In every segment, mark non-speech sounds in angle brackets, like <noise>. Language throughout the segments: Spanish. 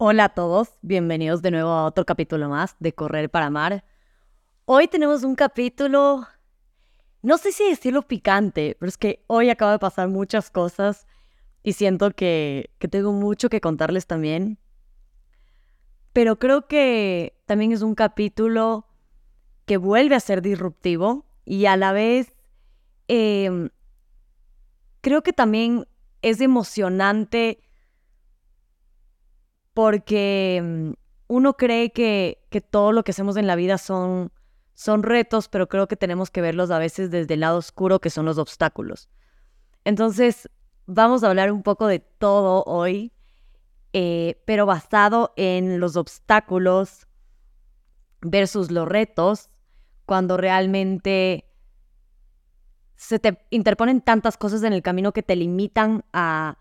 Hola a todos, bienvenidos de nuevo a otro capítulo más de Correr para Amar. Hoy tenemos un capítulo, no sé si decirlo picante, pero es que hoy acaba de pasar muchas cosas y siento que, que tengo mucho que contarles también. Pero creo que también es un capítulo que vuelve a ser disruptivo y a la vez em, creo que también es emocionante porque mm, uno cree que, que, todo lo que hacemos en la vida son, son retos, pero creo que tenemos que verlos a veces desde el lado oscuro, que son los obstáculos. Entonces, vamos a hablar un poco de todo hoy, eh, pero basado en los obstáculos versus los retos, cuando realmente se te interponen tantas cosas en el camino que te limitan a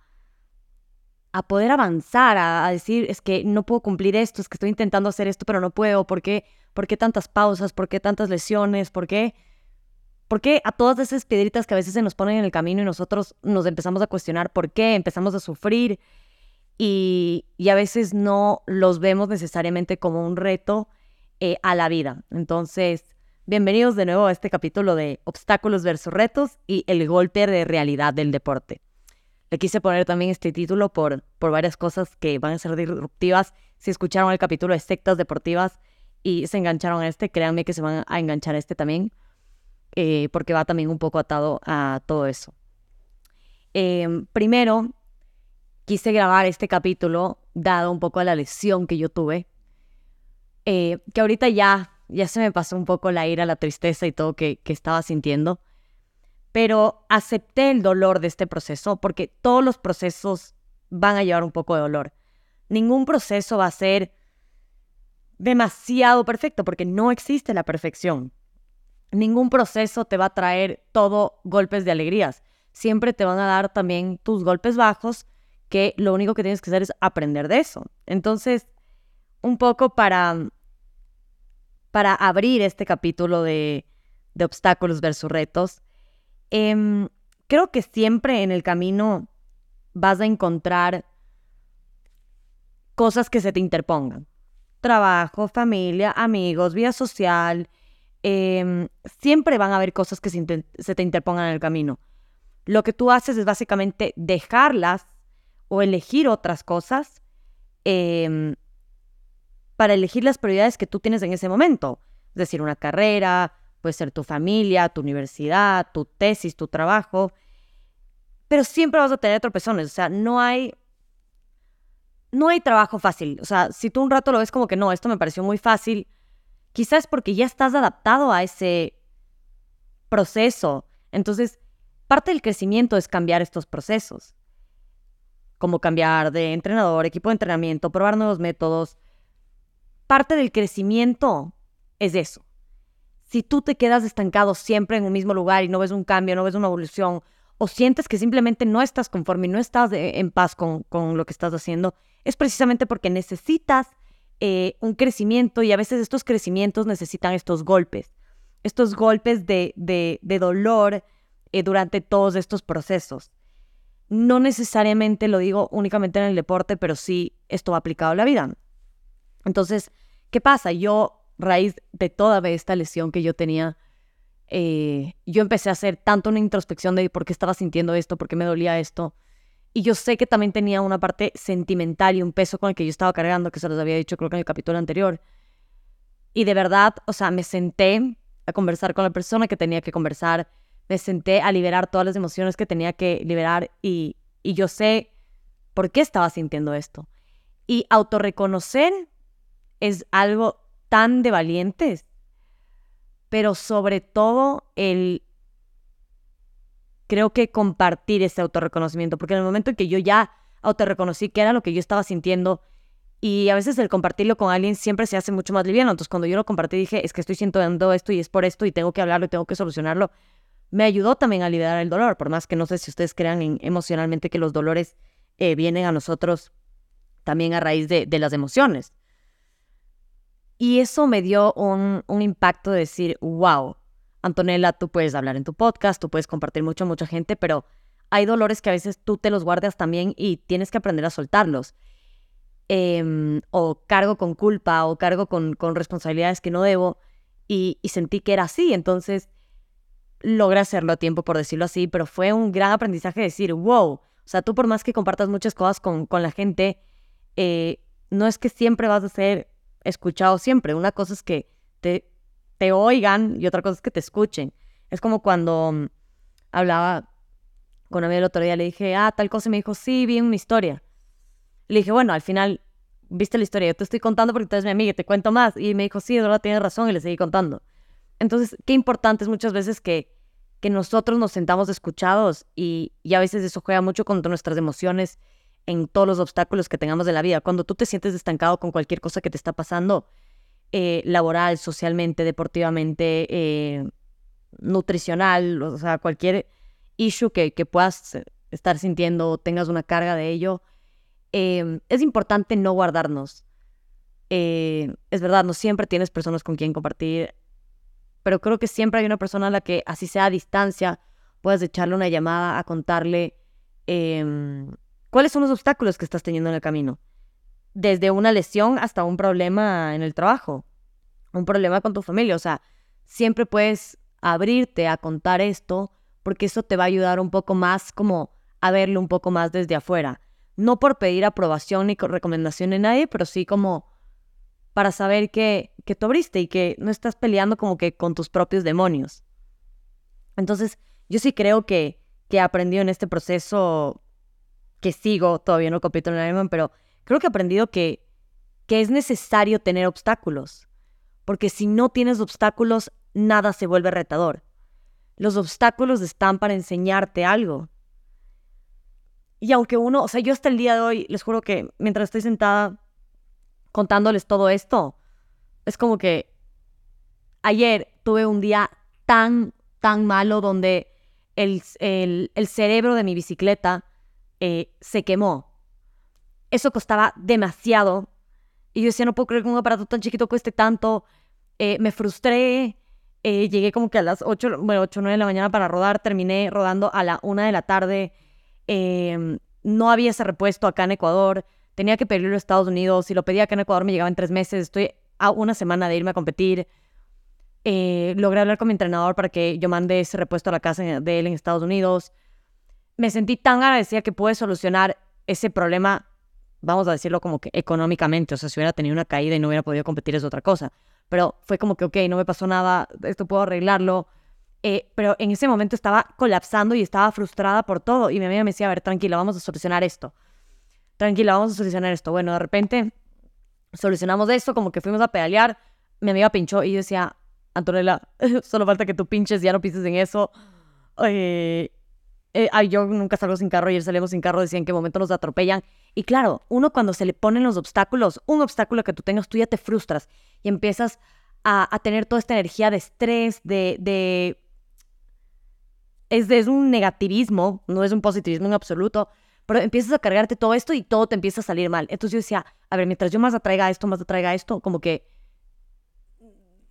a poder avanzar, a, decir, es que no puedo cumplir esto, es que estoy intentando hacer esto, pero no puedo, ¿por qué, ¿Por qué tantas pausas? ¿Por qué tantas lesiones? ¿Por qué? ¿Por qué a todas esas piedritas que a veces se nos ponen en el camino y nosotros nos empezamos a cuestionar por qué, empezamos a sufrir y, y a veces no los vemos necesariamente como un reto eh, a la vida? Entonces, bienvenidos de nuevo a este capítulo de obstáculos versus retos y el golpe de realidad del deporte. Le quise poner también este título por, por varias cosas que van a ser disruptivas. Si escucharon el capítulo de sectas deportivas y se engancharon a este, créanme que se van a enganchar a este también, eh, porque va también un poco atado a todo eso. Em, primero, quise grabar este capítulo dado un poco a la lesión que yo tuve, eh, que ahorita ya, ya se me pasó un poco la ira, la tristeza y todo que, que estaba sintiendo pero acepté el dolor de este proceso porque todos los procesos van a llevar un poco de dolor. Ningún proceso va a ser demasiado perfecto porque no existe la perfección. Ningún proceso te va a traer todo golpes de alegrías. Siempre te van a dar también tus golpes bajos que lo único que tienes que hacer es aprender de eso. Entonces, un poco para, para abrir este capítulo de, de obstáculos versus retos, Em, creo que siempre en el camino vas a encontrar cosas que se te interpongan. Trabajo, familia, amigos, vida social. Em, siempre van a haber cosas que se, te interpongan en el camino. Lo que tú haces es básicamente dejarlas o elegir otras cosas em, para elegir las prioridades que tú tienes en ese momento. Es decir, una carrera, puede ser tu familia, tu universidad, tu tesis, tu trabajo, pero siempre vas a tener tropezones, o sea, no hay no hay trabajo fácil, o sea, si tú un rato lo ves como que no, esto me pareció muy fácil, quizás porque ya estás adaptado a ese proceso. Entonces, parte del crecimiento es cambiar estos procesos, como cambiar de entrenador, equipo de entrenamiento, probar nuevos métodos. Parte del crecimiento es eso si tú te quedas estancado siempre en un mismo lugar y no ves un cambio, no ves una evolución, o sientes que simplemente no estás conforme y no estás en paz con, lo que estás haciendo, es precisamente porque necesitas eh, un crecimiento y a veces estos crecimientos necesitan estos golpes, estos golpes de, dolor eh, durante todos estos procesos. No necesariamente lo digo únicamente en el deporte, pero sí esto va aplicado a la vida. Entonces, ¿qué pasa? Yo raíz de toda esta lesión que yo tenía, eh, yo empecé a hacer tanto una introspección de por qué estaba sintiendo esto, por qué me dolía esto. Y yo sé que también tenía una parte sentimental y un peso con el que yo estaba cargando, que se los había dicho creo que en el capítulo anterior. Y de verdad, o sea, me senté a conversar con la persona que tenía que conversar, me senté a liberar todas las emociones que tenía que liberar y, yo sé por qué estaba sintiendo esto. Y autorreconocer es algo tan de valientes, pero sobre todo el, creo que compartir ese autorreconocimiento, porque en el momento en que yo ya autorreconocí que era lo que yo estaba sintiendo, y a veces el compartirlo con alguien siempre se hace mucho más liviano. Entonces, cuando yo lo compartí, dije, es que estoy sintiendo esto y es por esto y tengo que hablarlo y tengo que solucionarlo. Me ayudó también a liberar el dolor, por más que no sé si ustedes crean emocionalmente que los dolores eh, vienen a nosotros también a raíz de las emociones. Y eso me dio un, impacto de decir, wow, Antonella, tú puedes hablar en tu podcast, tú puedes compartir mucho a mucha gente, pero hay dolores que a veces tú te los guardas también y tienes que aprender a soltarlos. em, o cargo con culpa o cargo con, con responsabilidades que no debo y, y, sentí que era así. Entonces logré hacerlo a tiempo, por decirlo así, pero fue un gran aprendizaje decir, wow, o sea, tú por más que compartas muchas cosas con, con la gente, eh, no es que siempre vas a ser escuchado siempre. Una cosa es que te, te oigan y otra cosa es que te escuchen. Es como cuando mm, hablaba con una amiga el otro día, le dije, ah, tal cosa, y me dijo, sí, vi una historia. Le dije, bueno, al final, viste la historia, yo te estoy contando porque tú eres mi amiga te cuento más. Y me dijo, sí, verdad tienes razón, y le seguí contando. Entonces, qué importante es muchas veces que, que nosotros nos sentamos escuchados y, y a veces eso juega mucho contra nuestras emociones en todos los obstáculos que tengamos de la vida. Cuando tú te sientes estancado con cualquier cosa que te está pasando, eh, laboral, socialmente, deportivamente, eh, nutricional, o sea, cualquier issue que, puedas estar sintiendo tengas una carga de ello, eh, es importante no guardarnos. es verdad, no siempre tienes personas con quien compartir, pero creo que siempre hay una persona a la que, así sea a distancia, puedes echarle una llamada a contarle em, ¿Cuáles son los obstáculos que estás teniendo en el camino? Desde una lesión hasta un problema en el trabajo, un problema con tu familia. O sea, siempre puedes abrirte a contar esto porque eso te va a ayudar un poco más como a verlo un poco más desde afuera. No por pedir aprobación ni recomendación de nadie, pero sí como para saber que, que tú abriste y que no estás peleando como que con tus propios demonios. Entonces, yo sí creo que, que he aprendido en este proceso que sigo, todavía no compito en el Ironman, pero creo que he aprendido que, que es necesario tener obstáculos, porque si no tienes obstáculos, nada se vuelve retador. Los obstáculos están para enseñarte algo. Y aunque uno, o sea, yo hasta el día de hoy, les juro que mientras estoy sentada contándoles todo esto, es como que ayer tuve un día tan, tan malo donde el, el, el cerebro de mi bicicleta eh, se quemó. Eso costaba demasiado. Y yo decía, no puedo creer que un aparato tan chiquito cueste tanto. Eh, me frustré. Eh, llegué como que a las 8, bueno, 8 o 9 de la mañana para rodar. Terminé rodando a la 1 de la tarde. Em, no había ese repuesto acá en Ecuador. Tenía que pedirlo a Estados Unidos. Si lo pedía acá en Ecuador me llegaba en tres meses. Estoy a una semana de irme a competir. logré hablar con mi entrenador para que yo mande ese repuesto a la casa de él en Estados Unidos me sentí tan agradecida que pude solucionar ese problema, vamos a decirlo como que económicamente, o sea, si hubiera tenido una caída y no hubiera podido competir es otra cosa, pero fue como que, ok, no me pasó nada, esto puedo arreglarlo, eh, pero en ese momento estaba colapsando y estaba frustrada por todo. Y mi amiga me decía, a ver, tranquila, vamos a solucionar esto, tranquila, vamos a solucionar esto. Bueno, de repente solucionamos esto, como que fuimos a pedalear, mi amiga pinchó y yo decía, Antonella, <laughs> solo falta que tú pinches, ya no pises en eso. Eh, eh, ay, yo nunca salgo sin carro, ayer salimos sin carro, decían que momento nos atropellan. Y claro, uno cuando se le ponen los obstáculos, un obstáculo que tú tengas, tú ya te frustras y empiezas a, tener toda esta energía de estrés, de... de es, es un negativismo, no es un positivismo en absoluto, pero empiezas a cargarte todo esto y todo te empieza a salir mal. Entonces yo decía, a ver, mientras yo más atraiga esto, más atraiga esto, como que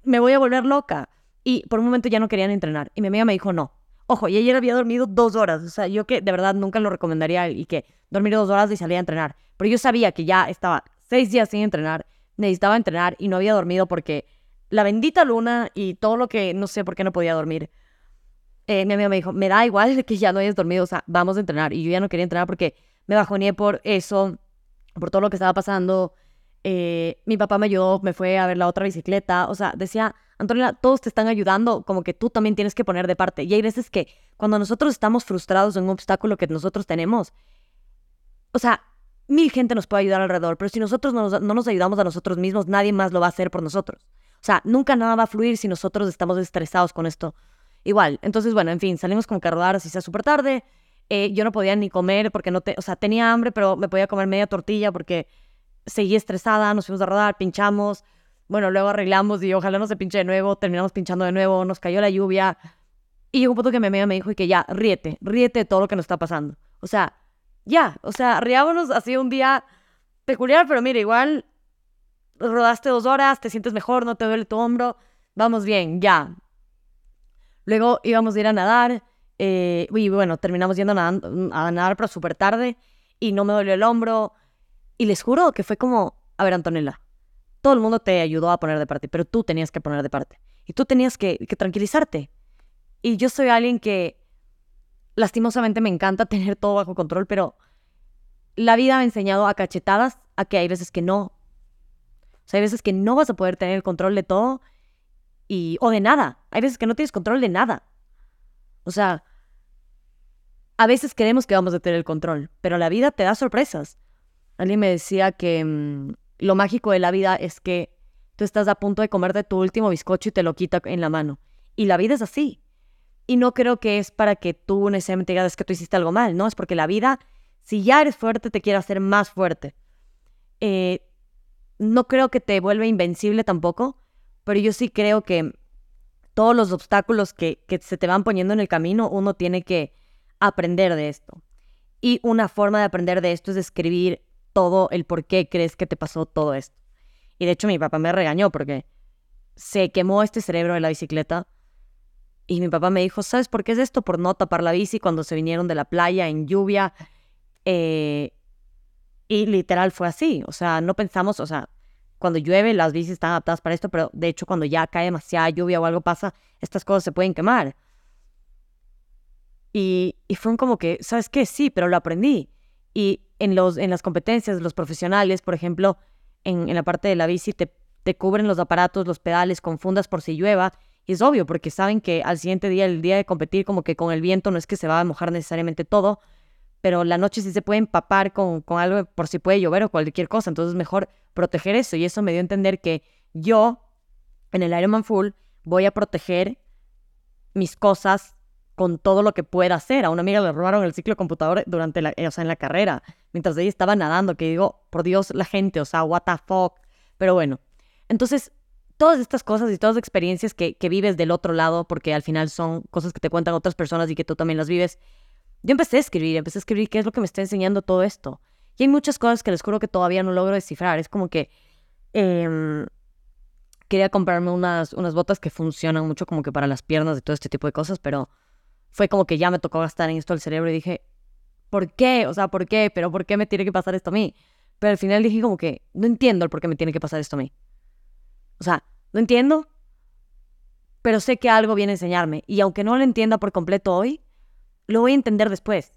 me voy a volver loca. Y por un momento ya no querían entrenar. Y mi amiga me dijo, no, Ojo, y ayer había dormido dos horas. O sea, yo que de verdad nunca lo recomendaría y que dormir dos horas y salir a entrenar. Pero yo sabía que ya estaba seis días sin entrenar, necesitaba entrenar y no había dormido porque la bendita luna y todo lo que no sé por qué no podía dormir. Eh, mi amiga me dijo, me da igual <laughs> que ya no hayas dormido, o sea, vamos a entrenar. Y yo ya no quería entrenar porque me bajoné por eso, por todo lo que estaba pasando. Eh, mi papá me ayudó, me fue a ver la otra bicicleta. O sea, decía, Antonio, todos te están ayudando, como que tú también tienes que poner de parte. Y hay veces que cuando nosotros estamos frustrados en un obstáculo que nosotros tenemos, o sea, mil gente nos puede ayudar alrededor, pero si nosotros no nos, no nos ayudamos a nosotros mismos, nadie más lo va a hacer por nosotros. O sea, nunca nada va a fluir si nosotros estamos estresados con esto. Igual, entonces, bueno, en fin, salimos con rodar así sea súper tarde. Eh, yo no podía ni comer porque no te, o sea, tenía hambre, pero me podía comer media tortilla porque seguí estresada, nos fuimos a rodar, pinchamos, bueno, luego arreglamos y ojalá no se pinche de nuevo, terminamos pinchando de nuevo, nos cayó la lluvia. Y llegó un punto que mi amiga me dijo y que ya, ríete, ríete de todo lo que nos está pasando. O sea, ya, o sea, riámonos así un día peculiar, pero mira, igual rodaste dos horas, te sientes mejor, no te duele tu hombro, vamos bien, ya. Luego íbamos a ir a nadar, eh, y bueno, terminamos yendo a nadar, a nadar pero súper tarde, y no me dolió el hombro, Y les juro que fue como, a ver, Antonella, todo el mundo te ayudó a poner de parte, pero tú tenías que poner de parte. Y tú tenías que, tranquilizarte. Y yo soy alguien que lastimosamente me encanta <laughs> tener todo bajo control, pero la vida me ha enseñado a cachetadas a que hay veces que no. O sea, hay veces que no vas a poder tener el control de todo y o de nada. Hay veces que no tienes control de nada. O sea, a veces creemos que vamos a tener el control, pero la vida te da sorpresas. Alguien me decía que mm, lo mágico de la vida es que tú estás a punto de comerte tu último bizcocho y te lo quita en la mano. Y la vida es así. Y no creo que es para que tú necesariamente digas que tú hiciste algo mal, ¿no? Es porque la vida, si ya eres fuerte, te quiere hacer más fuerte. Eh, no creo que te vuelva invencible tampoco, pero yo sí creo que todos los obstáculos que, que se te van poniendo en el camino, uno tiene que aprender de esto. Y una forma de aprender de esto es escribir todo el por qué crees que te pasó todo esto. Y de hecho mi papá me regañó porque se quemó este cerebro de la bicicleta y mi papá me dijo, ¿sabes por qué es esto? Por no tapar la bici cuando se vinieron de la playa en lluvia. Eh, y literal fue así. O sea, no pensamos, o sea, cuando llueve las bicis están adaptadas para esto, pero de hecho cuando ya cae demasiada lluvia o algo pasa, estas cosas se pueden quemar. Y, y fueron como que, ¿sabes qué? Sí, pero lo aprendí. Y en, los, en las competencias, los profesionales, por ejemplo, en, en la parte de la bici, te, te cubren los aparatos, los pedales con fundas por si llueva y es obvio, porque saben que al siguiente día, el día de competir, como que con el viento no es que se va a mojar necesariamente todo, pero la noche sí se puede empapar con, con algo por si puede llover o cualquier cosa. Entonces es mejor proteger eso. Y eso me dio a entender que yo, en el Ironman Full, voy a proteger mis cosas con todo lo que pueda hacer. A una amiga le robaron el ciclo computador durante la, o sea, en la carrera, mientras ella estaba nadando, que digo, por Dios, la gente, o sea, what the fuck. Pero bueno, entonces todas estas cosas y todas las experiencias que, vives del otro lado, porque al final son cosas que te cuentan otras personas y que tú también las vives. Yo empecé a escribir, empecé a escribir qué es lo que me está enseñando todo esto. Y hay muchas cosas que les juro que todavía no logro descifrar. Es como que em, quería comprarme unas, unas botas que funcionan mucho como que para las piernas y todo este tipo de cosas, pero fue como que ya me tocó gastar en esto el cerebro y dije, ¿por qué? O sea, ¿por qué? ¿Pero por qué me tiene que pasar esto a mí? Pero al final dije como que no entiendo el por qué me tiene que pasar esto a mí. O sea, no entiendo, pero sé que algo viene a enseñarme. Y aunque no lo entienda por completo hoy, lo voy a entender después.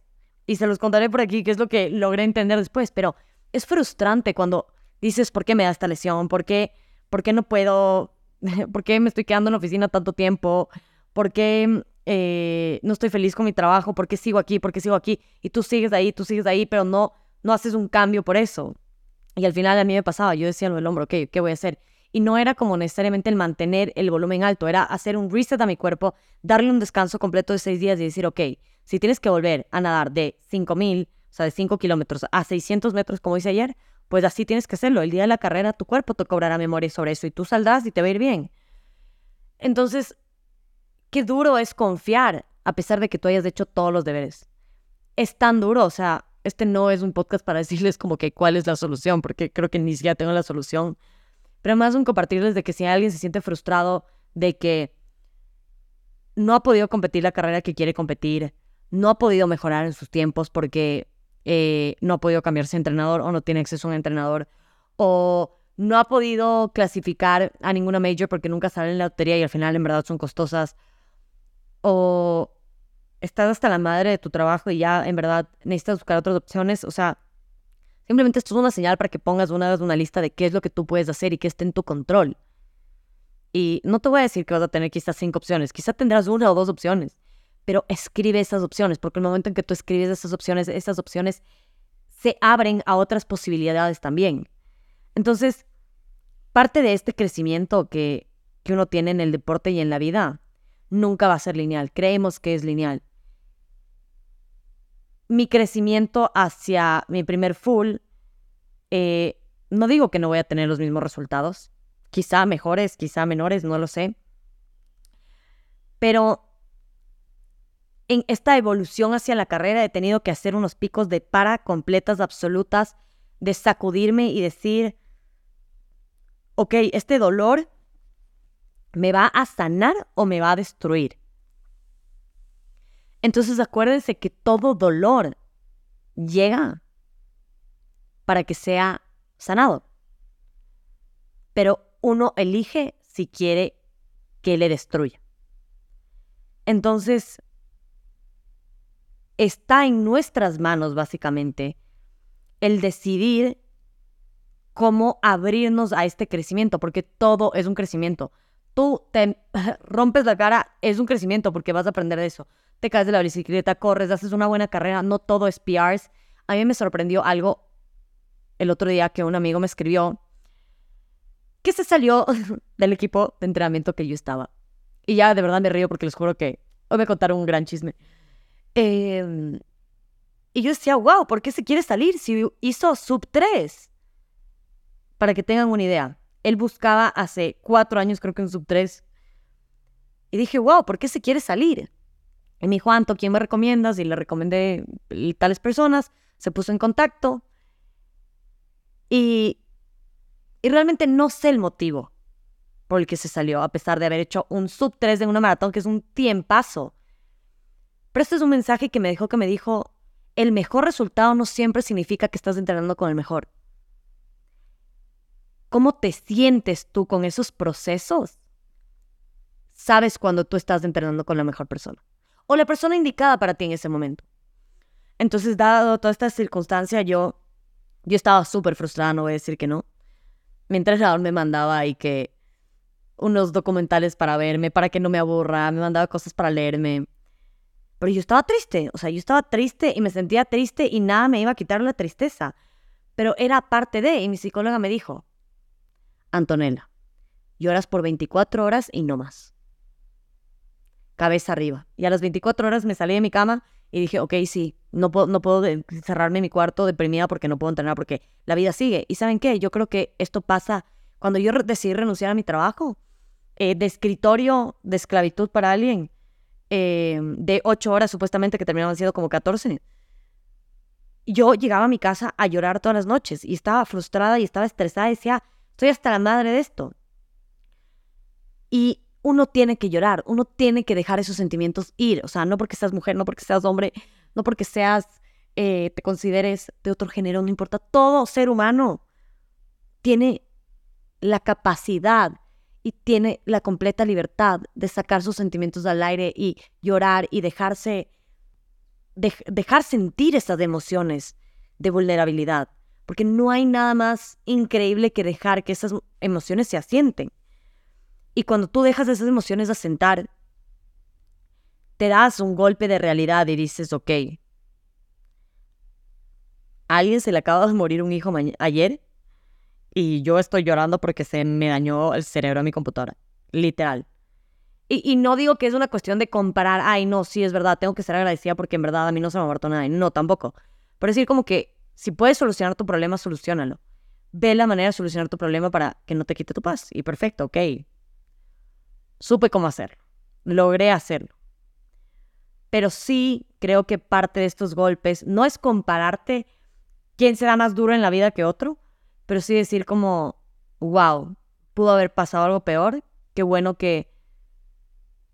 Y se los contaré por aquí, qué es lo que logré entender después. Pero es frustrante cuando dices, ¿por qué me da esta lesión? ¿Por qué, por qué no puedo? <laughs> ¿Por qué me estoy quedando en la oficina tanto tiempo? ¿Por qué eh, no estoy feliz con mi trabajo? ¿Por qué sigo aquí? ¿Por qué sigo aquí? Y tú sigues ahí, tú sigues ahí, pero no, no haces un cambio por eso. Y al final a mí me pasaba, yo decía lo del hombro, ok, ¿qué voy a hacer? y no era como necesariamente el mantener el volumen alto, era hacer un reset a mi cuerpo, darle un descanso completo de seis días y decir, ok, si tienes que volver a nadar de 5000, o sea, de 5 kilómetros a 600 metros, como hice ayer, pues así tienes que hacerlo. El día de la carrera tu cuerpo te cobrará memoria sobre eso y tú saldrás y te va a ir bien. Entonces, qué duro es confiar a pesar de que tú hayas hecho todos los deberes. Es tan duro, o sea, este no es un podcast para <laughs> decirles como que cuál es la solución, porque creo que ni siquiera tengo la solución pero más un compartirles de que si alguien se siente frustrado de que no ha podido competir la carrera que quiere competir, no ha podido mejorar en sus tiempos porque eh, no ha podido cambiarse de entrenador o no tiene acceso a un entrenador, o no ha podido clasificar a ninguna major porque nunca sale en la lotería y al final en verdad son costosas, o estás hasta la madre de tu trabajo y ya en verdad necesitas buscar otras opciones, o sea, Simplemente esto es una señal para que pongas una vez una lista de qué es lo que tú puedes hacer y qué esté en tu control. Y no te voy a decir que vas a tener quizás cinco opciones, quizás tendrás una o dos opciones, pero escribe esas opciones, porque el momento en que tú escribes esas opciones, esas opciones se abren a otras posibilidades también. Entonces, parte de este crecimiento que, que uno tiene en el deporte y en la vida nunca va a ser lineal. Creemos que es lineal. Mi crecimiento hacia mi primer full, eh, no digo que no voy a tener los mismos resultados, quizá mejores, quizá menores, no lo sé, pero en esta evolución hacia la carrera he tenido que hacer unos picos de para completas, absolutas, de sacudirme y decir, ok, este dolor me va a sanar o me va a destruir. Entonces acuérdense que todo dolor llega para que sea sanado. Pero uno elige si quiere que le destruya. Entonces, está en nuestras manos, básicamente, el decidir cómo abrirnos a este crecimiento, porque todo es un crecimiento. Tú te <laughs> rompes la cara, es un crecimiento porque vas a aprender de eso. Te caes de la bicicleta, corres, haces una buena carrera, no todo es PRs. A mí me sorprendió algo el otro día que un amigo me escribió que se salió <laughs> del equipo de entrenamiento que yo estaba. Y ya de verdad me río porque les juro que hoy me contaron un gran chisme. Em, y yo decía, wow, ¿por qué se quiere salir si hizo sub 3? Para que tengan una idea. Él buscaba hace cuatro años, creo que en sub 3. Y dije, wow, ¿por qué se quiere salir? Y me dijo, Anto, ¿quién me recomiendas? Y le recomendé tales personas. Se puso en contacto. Y, y realmente no sé el motivo por el que se salió, a pesar de haber hecho un sub 3 en una maratón, que es un tiempazo. Pero este es un mensaje que me dejó que me dijo, el mejor resultado no siempre significa que estás entrenando con el mejor. ¿Cómo te sientes tú con esos procesos? Sabes cuando tú estás entrenando con la mejor persona o la persona indicada para ti en ese momento. Entonces, dado toda esta circunstancia, yo, yo estaba súper frustrada, no voy a decir que no. Mi entrenador me mandaba ahí que unos documentales para verme, para que no me aburra, me mandaba cosas para leerme. Pero yo estaba triste, o sea, yo estaba triste y me sentía triste y nada me iba a quitar la tristeza. Pero era parte de, y mi psicóloga me dijo, Antonella, lloras por 24 horas y no más. Cabeza arriba. Y a las 24 horas me salí de mi cama y dije, ok, sí, no puedo, no puedo cerrarme en mi cuarto deprimida porque no puedo entrenar, porque la vida sigue. Y ¿saben qué? Yo creo que esto pasa cuando yo decidí renunciar a mi trabajo eh, de escritorio de esclavitud para alguien Em, de ocho horas supuestamente que terminaban siendo como 14. Yo llegaba a mi casa a llorar todas las noches y estaba frustrada y estaba estresada y decía, estoy hasta la madre de esto. Y uno tiene que llorar, uno tiene que dejar esos sentimientos ir, o sea, no porque seas mujer, no porque seas hombre, no porque seas, eh, te consideres de otro género, no importa, todo ser humano tiene la capacidad y tiene la completa libertad de sacar sus sentimientos al aire y llorar y dejarse, dejar sentir esas emociones de vulnerabilidad. Porque no hay nada más increíble que dejar que esas emociones se asienten. Y cuando tú dejas esas emociones asentar, te das un golpe de realidad y dices, ok, ¿a alguien se le acaba de morir un hijo ayer y yo estoy llorando porque se me dañó el cerebro a mi computadora. Literal. Y, no digo que es una cuestión de comparar, ay, no, sí, es verdad, tengo que ser agradecida porque en verdad a mí no se me ha muerto nada. No, tampoco. Pero decir como que si puedes solucionar tu problema, solucionalo. Ve la manera de solucionar tu problema para que no te quite tu paz. Y perfecto, ok. Supe cómo hacerlo. Logré hacerlo. Pero sí creo que parte de estos golpes no es compararte quién será más duro en la vida que otro, pero sí decir como, wow, pudo haber pasado algo peor, qué bueno que,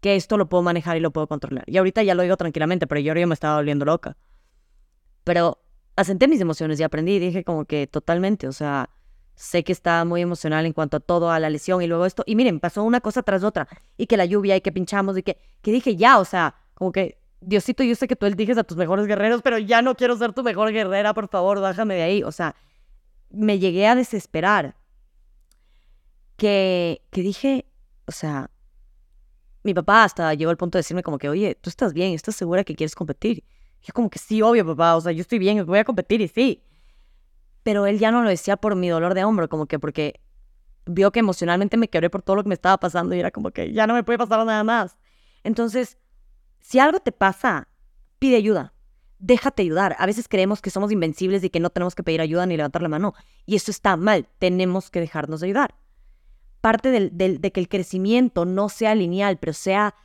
que esto lo puedo manejar y lo puedo controlar. Y ahorita ya lo digo tranquilamente, pero yo me estaba volviendo loca. Pero asenté mis emociones y aprendí y dije como que totalmente, o sea, sé que estaba muy emocional en cuanto a todo, a la lesión y luego esto. Y miren, pasó una cosa tras otra. Y que la lluvia y que pinchamos y que, que dije ya, o sea, como que, Diosito, yo sé que tú eliges a tus mejores guerreros, pero ya no quiero ser tu mejor guerrera, por favor, bájame de ahí. O sea, me llegué a desesperar. Que, que dije, o sea, mi papá hasta llegó al punto de decirme como que, oye, tú estás bien, estás segura que quieres competir. Yo como que sí, obvio, papá, o sea, yo estoy bien, voy a competir y sí. Pero él ya no lo decía por mi dolor de hombro, como que porque vio que emocionalmente me quebré por todo lo que me estaba pasando y era como que ya no me puede pasar nada más. Entonces, si algo te pasa, pide ayuda déjate ayudar. A veces creemos que somos invencibles y que no tenemos que pedir ayuda ni levantar la mano. Y eso está mal. Tenemos que dejarnos ayudar. Parte de que el crecimiento no sea lineal, pero sea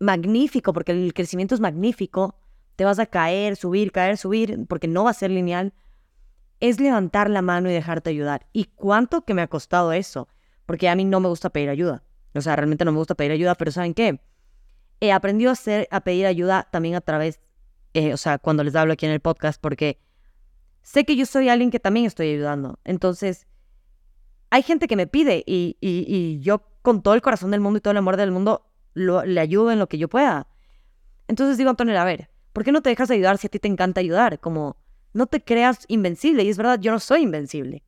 magnífico, porque el crecimiento es magnífico, te vas a caer, subir, caer, subir, porque no va a ser lineal, es levantar la mano y dejarte ayudar. ¿Y cuánto que me ha costado eso? Porque a mí no me gusta pedir ayuda. O sea, realmente no me gusta pedir ayuda, pero ¿saben qué? He aprendido a, hacer, a pedir ayuda también a través eh, o sea, cuando les hablo aquí en el podcast, porque sé que yo soy alguien que también estoy ayudando. Entonces, hay gente que me pide y, y, yo con todo el corazón del mundo y todo el amor del mundo le ayudo en lo que yo pueda. Entonces digo, Antonio, a ver, ¿por qué no te dejas ayudar si a ti te encanta ayudar? Como, no te creas invencible. Y es verdad, yo no soy invencible.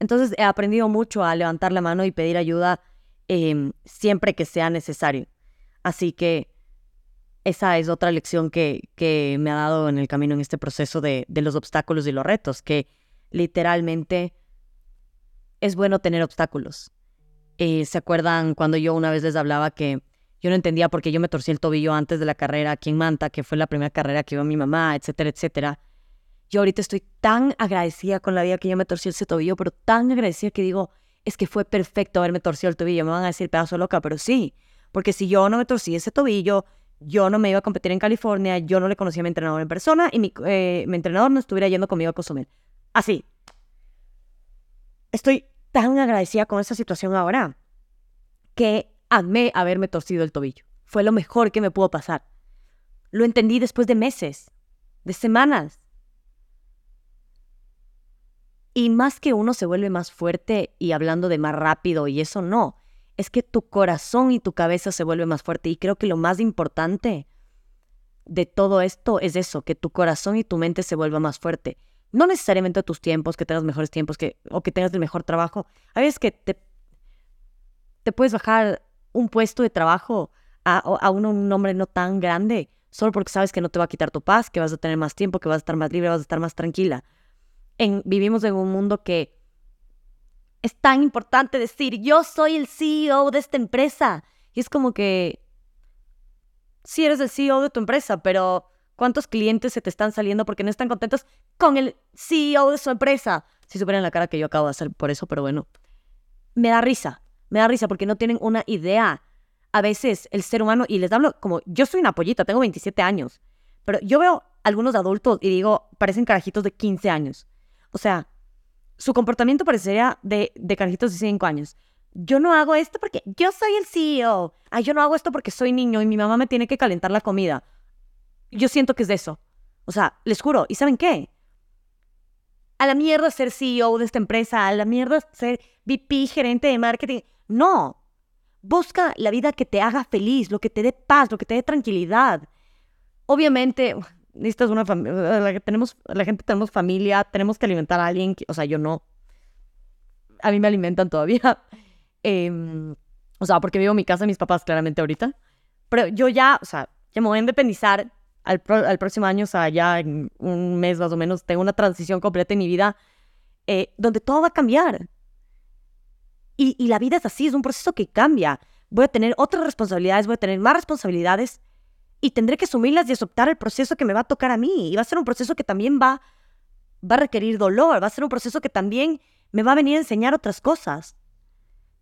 Entonces he aprendido mucho a levantar la mano y pedir ayuda em, siempre que sea necesario. Así que esa es otra lección que, que, me ha dado en el camino en este proceso de, de los obstáculos y los retos, que literalmente es bueno tener obstáculos. Eh, ¿Se acuerdan cuando yo una vez les hablaba que yo no entendía por qué yo me torcí el tobillo antes de la carrera aquí en Manta, que fue la primera carrera que iba mi mamá, etcétera, etcétera? Yo ahorita estoy tan agradecida con la vida que yo me torcí ese tobillo, pero tan agradecida que digo, es que fue perfecto haberme torcido el tobillo. Me van a decir pedazo loca, pero sí, porque si yo no me torcí ese tobillo, yo no me iba a competir en California, yo no le conocía a mi entrenador en persona y mi, eh, mi entrenador no estuviera yendo conmigo a consumir. Así. Estoy tan agradecida con esta situación ahora que amé haberme torcido el tobillo. Fue lo mejor que me pudo pasar. Lo entendí después de meses, de semanas. Y más que uno se vuelve más fuerte y hablando de más rápido y eso no, es que tu corazón y tu cabeza se vuelve más fuerte. Y creo que lo más importante de todo esto es eso, que tu corazón y tu mente se vuelvan más fuerte no necesariamente tus tiempos, que tengas mejores tiempos que, o que tengas el mejor trabajo. A veces que te, te puedes bajar un puesto de trabajo a, a un nombre no tan grande solo porque sabes que no te va a quitar tu paz, que vas a tener más tiempo, que vas a estar más libre, vas a estar más tranquila. En, vivimos en un mundo que es tan importante decir, yo soy el CEO de esta empresa. Y es como que, sí eres el CEO de tu empresa, pero ¿Cuántos clientes se te están saliendo porque no están contentos con el CEO de su empresa? Si supieran la cara que yo acabo de hacer por eso, pero bueno. Me da risa, me da risa porque no tienen una idea. A veces el ser humano, y les hablo como, yo soy una pollita, tengo 27 años, pero yo veo algunos adultos y digo, parecen carajitos de 15 años. O sea, su comportamiento parecería de, carajitos de 5 años. Yo no hago esto porque yo soy el CEO. Ay, yo no hago esto porque soy niño y mi mamá me tiene que calentar la comida. Yo siento que es de eso. O sea, les juro. ¿Y saben qué? A la mierda ser CEO de esta empresa, a la mierda ser VP, gerente de marketing. No. Busca la vida que te haga feliz, lo que te dé paz, lo que te dé tranquilidad. Obviamente, necesitas una familia. La, tenemos, la gente tenemos familia, tenemos que alimentar a alguien. o sea, yo no. A mí me alimentan todavía. <laughs> Em, o sea, porque vivo en mi casa, mis papás claramente ahorita. Pero yo ya, o sea, ya me voy a independizar al, próximo año, o sea, ya en un mes más o menos, tengo una transición completa en mi vida eh, donde todo va a cambiar. Y, la vida es así, es un proceso que cambia. Voy a tener otras responsabilidades, voy a tener más responsabilidades y tendré que asumirlas y aceptar el proceso que me va a tocar a mí. Y va a ser un proceso que también va, va a requerir dolor, va a ser un proceso que también me va a venir a enseñar otras cosas.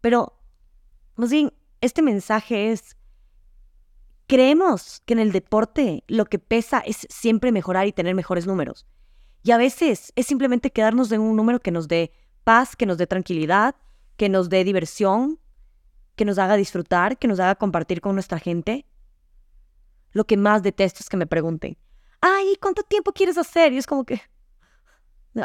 Pero, más bien, este mensaje es, Creemos que en el deporte lo que pesa es siempre mejorar y tener mejores números. Y a veces es simplemente quedarnos en un número que nos dé paz, que nos dé tranquilidad, que nos dé diversión, que nos haga disfrutar, que nos haga compartir con nuestra gente. Lo que más detesto es que me pregunten, ay, ¿cuánto tiempo quieres hacer? Y es como que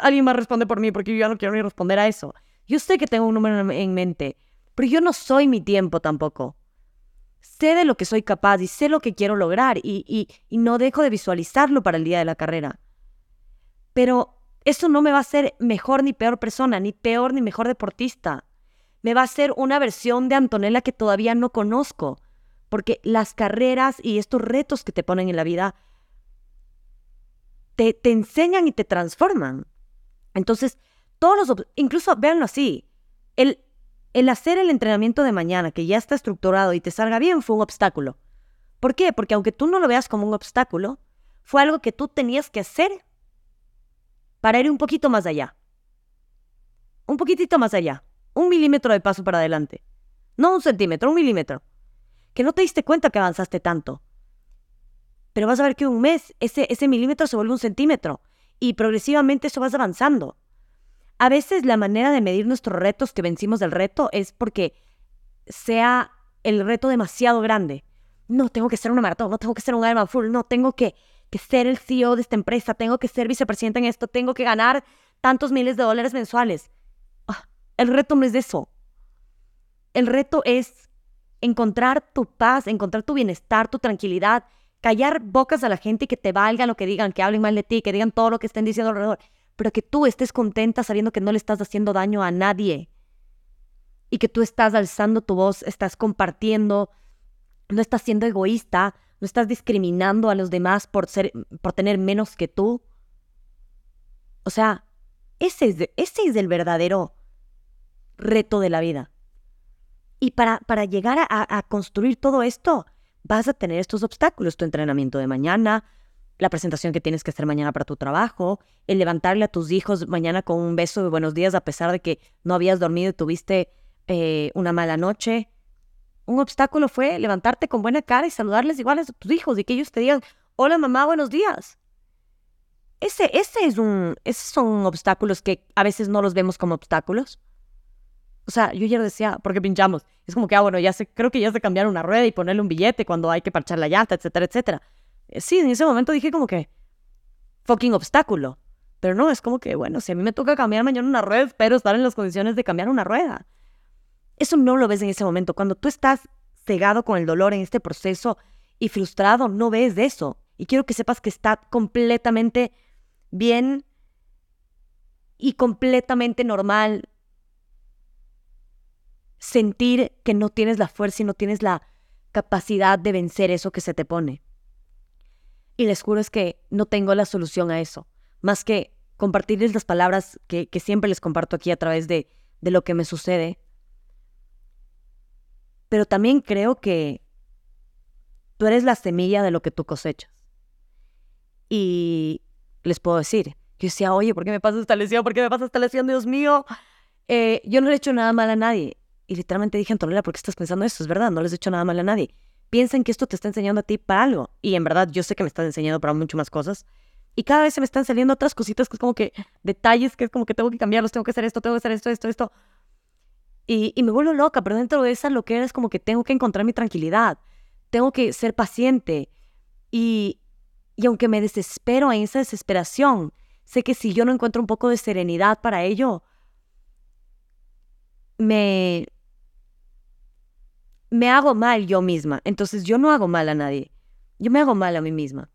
alguien más responde por mí porque yo ya no quiero ni responder a eso. Yo sé que tengo un número en mente, pero yo no soy mi tiempo tampoco sé de lo que soy capaz y sé lo que quiero lograr y, no dejo de visualizarlo para el día de la carrera. Pero eso no me va a hacer mejor ni peor persona, ni peor ni mejor deportista. Me va a hacer una versión de Antonella que todavía no conozco, porque las carreras y estos retos que te ponen en la vida te, te enseñan y te transforman. Entonces, todos los, incluso véanlo así, el, el hacer el entrenamiento de mañana, que ya está estructurado y te salga bien, fue un obstáculo. ¿Por qué? Porque aunque tú no lo veas como un obstáculo, fue algo que tú tenías que hacer para ir un poquito más allá. Un poquitito más allá. Un milímetro de paso para adelante. No un centímetro, un milímetro. Que no te diste cuenta que avanzaste tanto. Pero vas a ver que un mes ese, ese milímetro se vuelve un centímetro. Y progresivamente eso vas avanzando. A veces la manera de medir nuestros retos que vencimos del reto es porque sea el reto demasiado grande. No, tengo que ser una maratón, no tengo que ser un Ironman full, no, tengo que, que ser el CEO de esta empresa, tengo que ser vicepresidenta en esto, tengo que ganar tantos miles de dólares mensuales. El reto no es eso. El reto es encontrar tu paz, encontrar tu bienestar, tu tranquilidad, callar bocas a la gente y que te valga lo que digan, que hablen mal de ti, que digan todo lo que estén diciendo alrededor, pero que tú estés contenta sabiendo que no le estás haciendo daño a nadie y que tú estás alzando tu voz, estás compartiendo, no estás siendo egoísta, no estás discriminando a los demás por ser por tener menos que tú. O sea, ese es, ese es el verdadero reto de la vida. Y para, para llegar a, construir todo esto, vas a tener estos obstáculos, tu entrenamiento de mañana, la presentación que tienes que hacer mañana para tu trabajo, el levantarle a tus hijos mañana con un beso de buenos días a pesar de que no habías dormido y tuviste eh, una mala noche. Un obstáculo fue levantarte con buena cara y saludarles iguales a tus hijos y que ellos te digan, hola mamá, buenos días. Ese, ese es un, esos son obstáculos que a veces no los vemos como obstáculos. O sea, yo ya decía, porque pinchamos. Es como que, ah, bueno, ya sé, creo que ya sé cambiar una rueda y ponerle un billete cuando hay que parchar la llanta, etcétera, etcétera. Eh, sí, en ese momento dije como que, fucking obstáculo. Pero no, es como que, bueno, si a mí me toca cambiar mañana una rueda, espero estar en las condiciones de cambiar una rueda. Eso no lo ves en ese momento. Cuando tú estás cegado con el dolor en este proceso y frustrado, no ves eso. Y quiero que sepas que está completamente bien y completamente normal sentir que no tienes la fuerza y no tienes la capacidad de vencer eso que se te pone. Y les juro es que no tengo la solución a eso, más que compartirles las palabras que, siempre les comparto aquí a través de, de lo que me sucede. Pero también creo que tú eres la semilla de lo que tú cosechas. Y les puedo decir, yo decía, oye, ¿por qué me pasa esta lesión? ¿Por qué me pasa esta lesión, Dios mío? Eh, yo no le he hecho nada mal a nadie. Y literalmente dije, Antonella, ¿por qué estás pensando esto? Es verdad, no les he hecho nada mal a nadie. Piensen que esto te está enseñando a ti para algo. Y en verdad yo sé que me estás enseñando para mucho más cosas. Y cada vez se me están saliendo otras cositas que es como que detalles que es como que tengo que cambiarlos, tengo que hacer esto, tengo que hacer esto, esto, esto. Y, y me vuelvo loca, pero dentro de esa lo que era es como que tengo que encontrar mi tranquilidad. Tengo que ser paciente. Y, y aunque me desespero en esa desesperación, sé que si yo no encuentro un poco de serenidad para ello, me, me hago mal yo misma. Entonces yo no hago mal a nadie. Yo me hago mal a mí misma.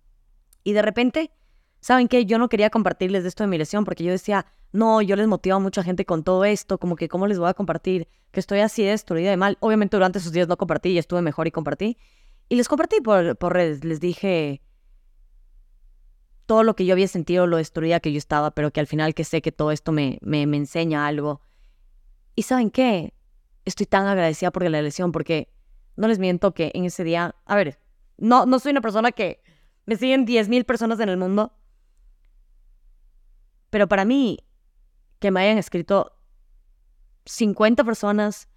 Y de repente, ¿saben qué? Yo no quería compartirles de esto de mi lesión porque yo decía, no, yo les motivo a mucha gente con todo esto, como que cómo les voy a compartir que estoy así destruida de mal. Obviamente durante esos días no compartí y estuve mejor y compartí. Y les compartí por, redes, les dije todo lo que yo había sentido, lo destruida que yo estaba, pero que al final que sé que todo esto me, me, me enseña algo. Y ¿saben qué? Estoy tan agradecida por la lesión, porque no les miento que en ese día, a ver, no, no soy una persona que me siguen 10.000 personas en el mundo, pero para mí, que me hayan escrito 50 personas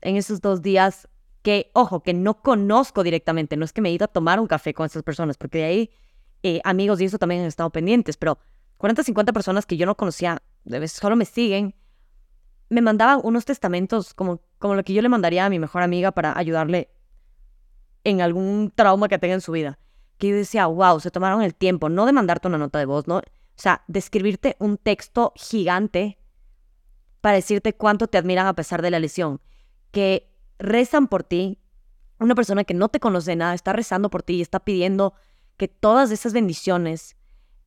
en esos dos días, que, ojo, que no conozco directamente, no es que me he ido a tomar un café con esas personas, porque de ahí eh, amigos y eso también han estado pendientes, pero 40, 50 personas que yo no conocía, solo me siguen me mandaban unos testamentos como, como lo que yo le mandaría a mi mejor amiga para ayudarle en algún trauma que tenga en su vida. Que yo decía, wow, se tomaron el tiempo, no de mandarte una nota de voz, ¿no? O sea, de escribirte un texto gigante para decirte cuánto te admiran a pesar de la lesión. Que rezan por ti. Una persona que no te conoce nada está rezando por ti y está pidiendo que todas esas bendiciones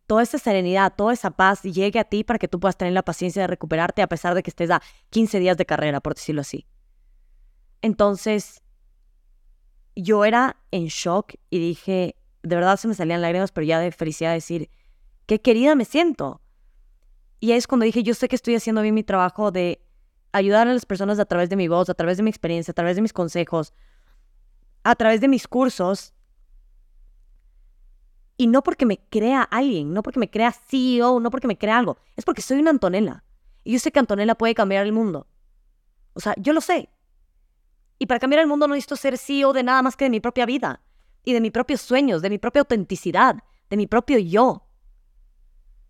toda esa serenidad, toda esa paz llegue a ti para que tú puedas tener la paciencia de recuperarte a pesar de que estés a 15 días de carrera, por decirlo así. Entonces, yo era en shock y dije, de verdad se me salían lágrimas, pero ya de felicidad decir, qué querida me siento. Y es cuando dije, yo sé que estoy haciendo bien mi trabajo de ayudar a las personas a través de mi voz, a través de mi experiencia, a través de mis consejos, a través de mis cursos, y no porque me crea alguien, no porque me crea CEO, no porque me crea algo. Es porque soy una Antonella. Y yo sé que Antonella puede cambiar el mundo. O sea, yo lo sé. Y para cambiar el mundo no necesito ser CEO de nada más que de mi propia vida. Y de mis propios sueños, de mi propia autenticidad, de mi propio yo.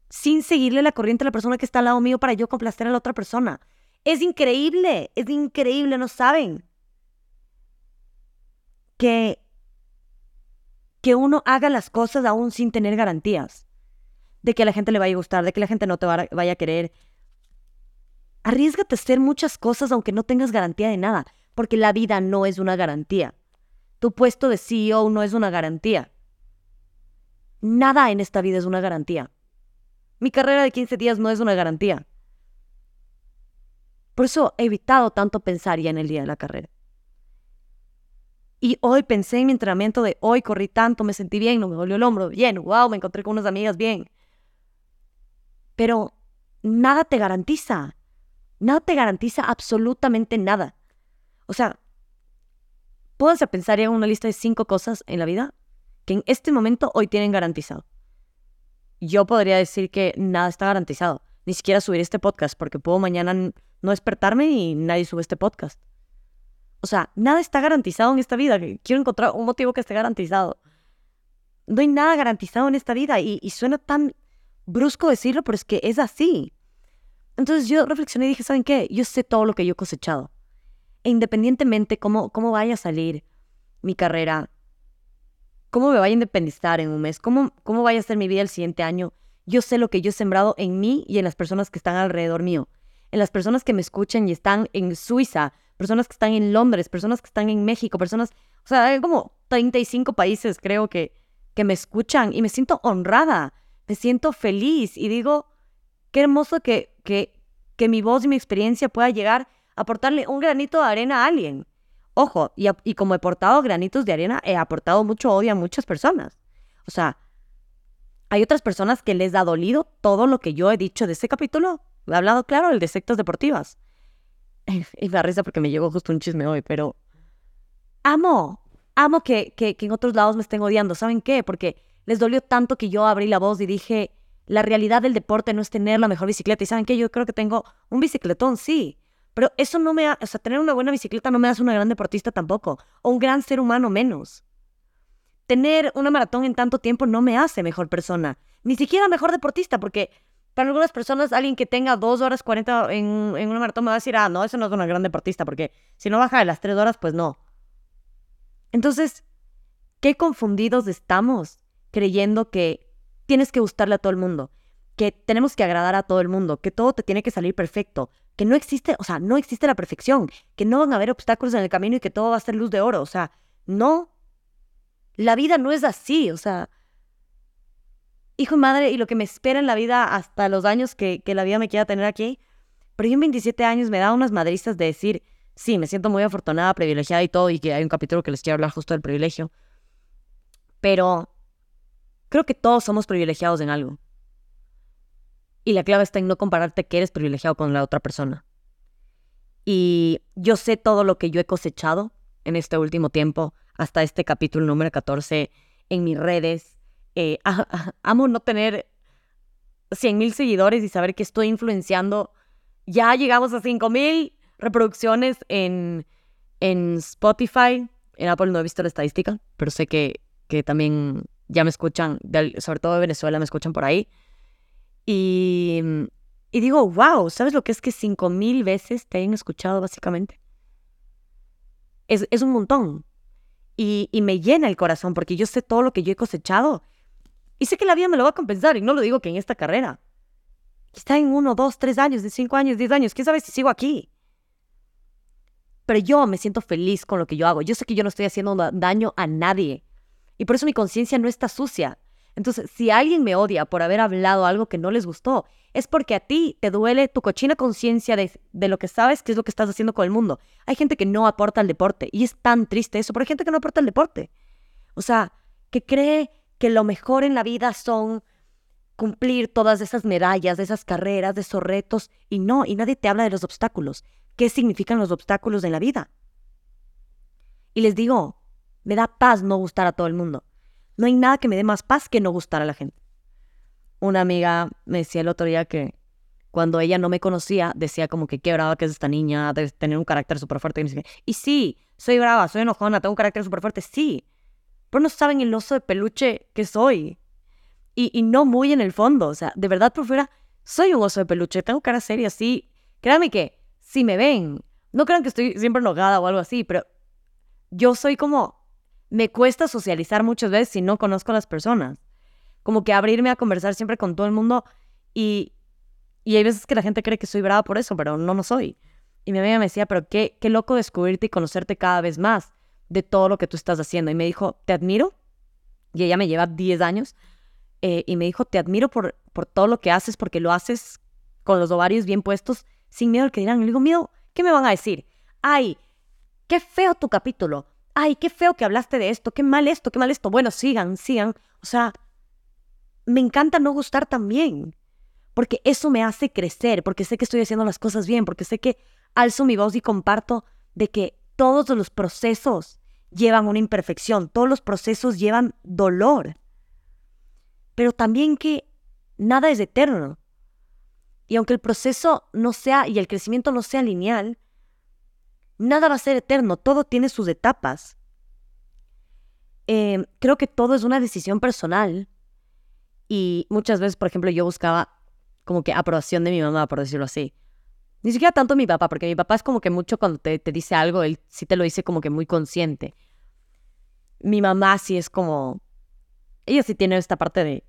Sin seguirle la corriente a la persona que está al lado mío para yo complacer a la otra persona. Es increíble, es increíble, ¿no saben? Que que uno haga las cosas aún sin tener garantías de que a la gente le vaya a gustar, de que la gente no te vaya a querer. Arriesgate a hacer muchas cosas aunque no tengas garantía de nada, porque la vida no es una garantía. Tu puesto de CEO no es una garantía. Nada en esta vida es una garantía. Mi carrera de 15 días no es una garantía. Por eso he evitado tanto pensar ya en el día de la carrera. Y hoy pensé en mi entrenamiento de hoy, corrí tanto, me sentí bien, no me dolió el hombro, bien, wow, me encontré con unas amigas, bien. Pero nada te garantiza, nada te garantiza absolutamente nada. O sea, puedes pensar en una lista de cinco cosas en la vida que en este momento hoy tienen garantizado. Yo podría decir que nada está garantizado, ni siquiera subir este podcast, porque puedo mañana no despertarme y nadie sube este podcast. O sea, nada está garantizado en esta vida. Quiero encontrar un motivo que esté garantizado. No hay nada garantizado en esta vida y, y suena tan brusco decirlo, pero es que es así. Entonces yo reflexioné y dije, ¿saben qué? Yo sé todo lo que yo he cosechado. E independientemente cómo, cómo vaya a salir mi carrera, cómo me vaya a independizar en un mes, cómo, cómo vaya a ser mi vida el siguiente año, yo sé lo que yo he sembrado en mí y en las personas que están alrededor mío, en las personas que me escuchan y están en Suiza, personas que están en Londres, personas que están en México, personas, o sea, hay como 35 países creo que, que me escuchan y me siento honrada, me siento feliz y digo, qué hermoso que, que, que mi voz y mi experiencia pueda llegar aportarle un granito de arena a alguien. Ojo, y, y como he aportado granitos de arena, he aportado mucho odio a muchas personas. O sea, hay otras personas que les ha dolido todo lo que yo he dicho de ese capítulo. He hablado, claro, el de sectas deportivas. <laughs> Y me risa porque me llegó justo un chisme hoy, pero amo, amo que, que, que en otros lados me estén odiando. ¿Saben qué? Porque les dolió tanto que yo abrí la voz y dije, la realidad del deporte no es tener la mejor bicicleta. ¿Y saben qué? Yo creo que tengo un bicicletón, sí. Pero eso no me, o sea, tener una buena bicicleta no me hace una gran deportista tampoco, o un gran ser humano menos. Tener una maratón en tanto tiempo no me hace mejor persona, ni siquiera mejor deportista, porque para algunas personas alguien que tenga dos horas 40 en, una maratón me va a decir, ah, no, eso no es una gran deportista, porque si no baja de las tres horas, pues no. Entonces, qué confundidos estamos creyendo que tienes que gustarle a todo el mundo, que tenemos que agradar a todo el mundo, que todo te tiene que salir perfecto, que no existe, o sea, no existe la perfección, que no van a haber obstáculos en el camino y que todo va a ser luz de oro, o sea, no. La vida no es así, o sea, hijo y madre, y lo que me espera en la vida hasta los años que, la vida me quiera tener aquí, pero yo en 27 años me da unas madristas de decir, sí, me siento muy afortunada, privilegiada y todo, y que hay un capítulo que les quiero hablar justo del privilegio, pero creo que todos somos privilegiados en algo. Y la clave está en no compararte que eres privilegiado con la otra persona. Y yo sé todo lo que yo he cosechado en este último tiempo, hasta este capítulo número 14, en mis redes. Eh, amo no tener 100 mil seguidores y saber que estoy influenciando. Ya llegamos a 5 mil reproducciones en, en Spotify. En Apple no he visto la estadística, pero sé que, que también ya me escuchan, sobre todo de Venezuela, me escuchan por ahí. Y, y digo, wow, ¿sabes lo que es que cinco mil veces te hayan escuchado básicamente? Es, es un montón. Y, y, me llena el corazón porque yo sé todo lo que yo he cosechado. Y sé que la vida me lo va a compensar. Y no lo digo que en esta carrera. Está en uno, dos, tres años, de cinco años, diez años. ¿Quién sabe si sigo aquí? Pero yo me siento feliz con lo que yo hago. Yo sé que yo no estoy haciendo daño a nadie. Y por eso mi conciencia no está sucia. Entonces, si alguien me odia por haber hablado algo que no les gustó, es porque a ti te duele tu cochina conciencia de, lo que sabes que es lo que estás haciendo con el mundo. Hay gente que no aporta al deporte y es tan triste eso, pero hay gente que no aporta al deporte. O sea, que cree que lo mejor en la vida son cumplir todas esas medallas, de esas carreras, de esos retos, y no, y nadie te habla de los obstáculos. ¿Qué significan los obstáculos en la vida? Y les digo, me da paz no gustar a todo el mundo. No hay nada que me dé más paz que no gustar a la gente. Una amiga me decía el otro día que cuando ella no me conocía, decía como que qué brava que es esta niña, de tener un carácter súper fuerte. Y sí, soy brava, soy enojona, tengo un carácter súper fuerte, sí. Pero no saben el oso de peluche que soy. Y, no muy en el fondo. O sea, de verdad por fuera, soy un oso de peluche, tengo cara seria, sí. Créanme que si me ven, no crean que estoy siempre enojada o algo así, pero yo soy como me cuesta socializar muchas veces si no conozco a las personas. Como que abrirme a conversar siempre con todo el mundo y, y hay veces que la gente cree que soy brava por eso, pero no lo soy. Y mi amiga me decía, pero qué, qué loco descubrirte y conocerte cada vez más de todo lo que tú estás haciendo. Y me dijo, te admiro. Y ella me lleva 10 años. Eh, y me dijo, te admiro por, por todo lo que haces, porque lo haces con los ovarios bien puestos, sin miedo al que dirán. Y le digo, miedo, ¿qué me van a decir? Ay, qué feo tu capítulo. Ay, qué feo que hablaste de esto, qué mal esto, qué mal esto. Bueno, sigan, sigan. O sea, me encanta no gustar también, porque eso me hace crecer, porque sé que estoy haciendo las cosas bien, porque sé que alzo mi voz y comparto de que todos los procesos llevan una imperfección, todos los procesos llevan dolor, pero también que nada es eterno. Y aunque el proceso no sea y el crecimiento no sea lineal, nada va a ser eterno, todo tiene sus etapas. Em, creo que todo es una decisión personal y muchas veces, por ejemplo, yo buscaba como que aprobación de mi mamá, por decirlo así. Ni siquiera tanto mi papá, porque mi papá es como que mucho cuando te, te dice algo, él sí te lo dice como que muy consciente. Mi mamá sí es como... Ella sí tiene esta parte de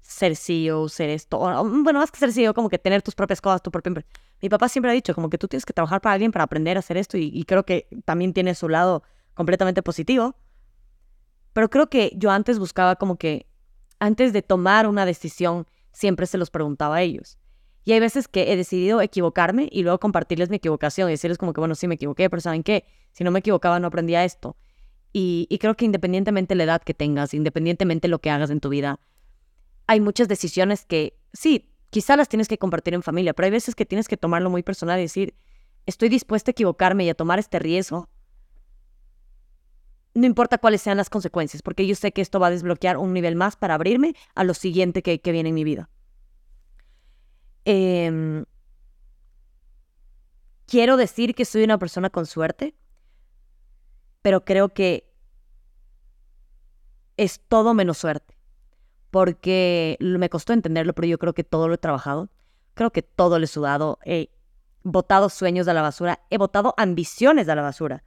ser CEO, ser esto. bueno, más que ser CEO, como que tener tus propias cosas, tu propio... Mi papá siempre ha dicho como que tú tienes que trabajar para alguien para aprender a hacer esto y, y creo que también tiene su lado completamente positivo. Pero creo que yo antes buscaba como que, antes de tomar una decisión, siempre se los preguntaba a ellos. Y hay veces que he decidido equivocarme y luego compartirles mi equivocación y decirles como que, bueno, sí me equivoqué, pero ¿saben qué? Si no me equivocaba no aprendía esto. Y, creo que independientemente de la edad que tengas, independientemente de lo que hagas en tu vida, hay muchas decisiones que sí, quizá las tienes que compartir en familia, pero hay veces que tienes que tomarlo muy personal y decir, estoy dispuesta a equivocarme y a tomar este riesgo. No importa cuáles sean las consecuencias, porque yo sé que esto va a desbloquear un nivel más para abrirme a lo siguiente que, viene en mi vida. Em, quiero decir que soy una persona con suerte, pero creo que es todo menos suerte porque me costó entenderlo, pero yo creo que todo lo he trabajado. Creo que todo lo he sudado. He botado sueños a la basura. He botado ambiciones a la basura.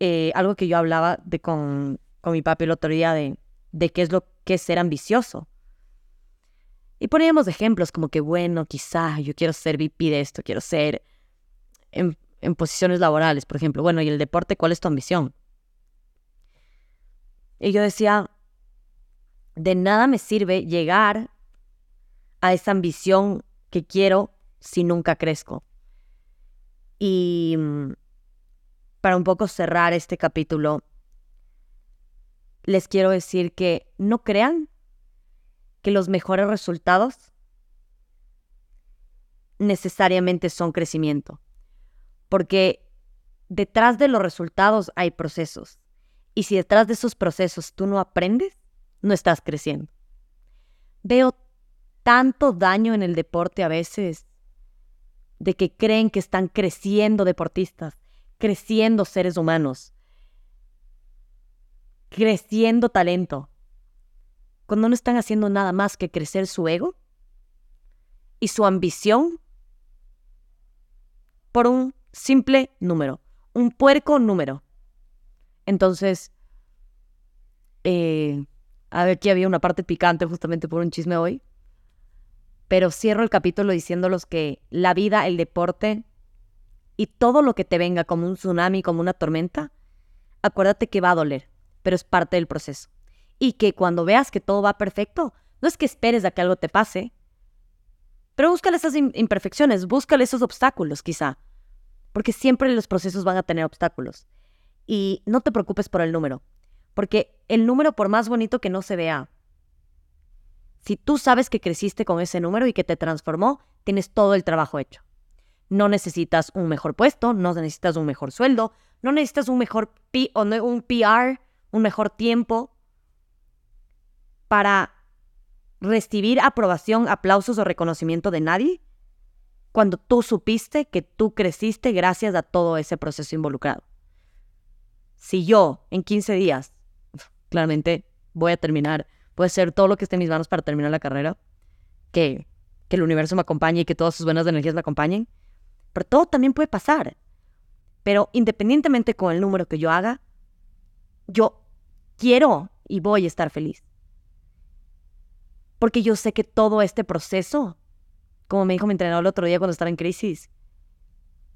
Eh, algo que yo hablaba de con, con mi papi el otro día de, de qué es lo que es ser ambicioso. Y poníamos ejemplos como que, bueno, quizá yo quiero ser VP de esto, quiero ser en, en posiciones laborales, por ejemplo. Bueno, ¿y el deporte cuál es tu ambición? Y yo decía, de nada me sirve llegar a esa ambición que quiero si nunca crezco. Y mm, para un poco cerrar este capítulo, les quiero decir que no crean que los mejores resultados necesariamente son crecimiento, porque detrás de los resultados hay procesos. Y si detrás de esos procesos tú no aprendes, no estás creciendo. Veo tanto daño en el deporte a veces de que creen que están creciendo deportistas, creciendo seres humanos, creciendo talento, cuando no están haciendo nada más que crecer su ego y su ambición por un simple número, un puerco número. Entonces, eh, a ver, aquí había una parte picante justamente por un chisme hoy. Pero cierro el capítulo diciéndolos que la vida, el deporte y todo lo que te venga como un tsunami, como una tormenta, acuérdate que va a doler, pero es parte del proceso. Y que cuando veas que todo va perfecto, no es que esperes a que algo te pase, pero búscale esas imperfecciones, búscale esos obstáculos quizá, porque siempre los procesos van a tener obstáculos. Y no te preocupes por el número, porque el número, por más bonito que no se vea, si tú sabes que creciste con ese número y que te transformó, tienes todo el trabajo hecho. No necesitas un mejor puesto, no necesitas un mejor sueldo, no necesitas un mejor P o un PR, un mejor tiempo para recibir aprobación, aplausos o reconocimiento de nadie cuando tú supiste que tú creciste gracias a todo ese proceso involucrado. Si yo en 15 días claramente voy a terminar, voy a hacer todo lo que esté en mis manos para terminar la carrera, que, que el universo me acompañe y que todas sus buenas energías me acompañen. Pero todo también puede pasar. Pero independientemente con el número que yo haga, yo quiero y voy a estar feliz. Porque yo sé que todo este proceso, como me dijo mi entrenador el otro día cuando estaba en crisis,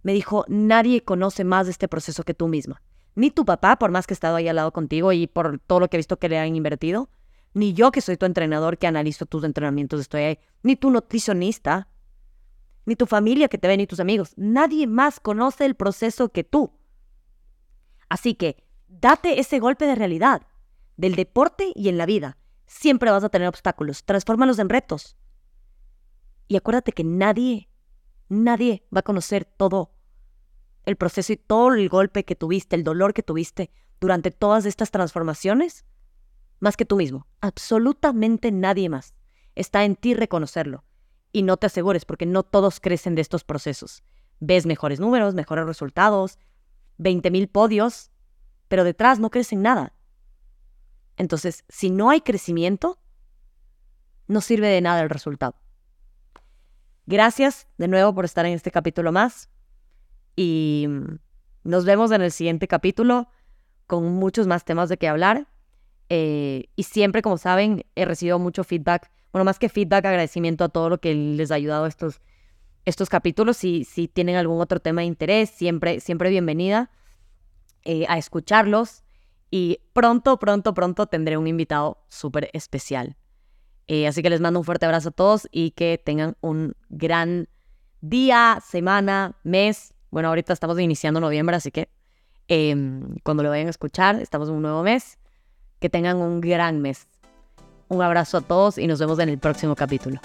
me dijo, nadie conoce más de este proceso que tú misma. Ni tu papá, por más que he estado ahí al lado contigo y por todo lo que he visto que le han invertido, ni yo que soy tu entrenador que analizo tus entrenamientos, estoy ahí, ni tu nutricionista, ni tu familia que te ve, ni tus amigos. Nadie más conoce el proceso que tú. Así que date ese golpe de realidad, del deporte y en la vida. Siempre vas a tener obstáculos, transfórmalos en retos. Y acuérdate que nadie, nadie va a conocer todo el proceso y todo el golpe que tuviste, el dolor que tuviste durante todas estas transformaciones, más que tú mismo. Absolutamente nadie más. Está en ti reconocerlo. Y no te asegures, porque no todos crecen de estos procesos. Ves mejores números, mejores resultados, 20.000 podios, pero detrás no crecen nada. Entonces, si no hay crecimiento, no sirve de nada el resultado. Gracias de nuevo por estar en este capítulo más y nos vemos en el siguiente capítulo con muchos más temas de qué hablar. Eh, y siempre, como saben, he recibido mucho feedback. Bueno, más que feedback, agradecimiento a todo lo que les ha ayudado estos, estos capítulos. Si, si tienen algún otro tema de interés, siempre, siempre bienvenida eh, a escucharlos. Y pronto, pronto, pronto tendré un invitado súper especial. Eh, así que les mando un fuerte abrazo a todos y que tengan un gran día, semana, mes. Bueno, ahorita estamos iniciando noviembre, así que em, cuando lo vayan a escuchar, estamos en un nuevo mes. Que tengan un gran mes. Un abrazo a todos y nos vemos en el próximo capítulo.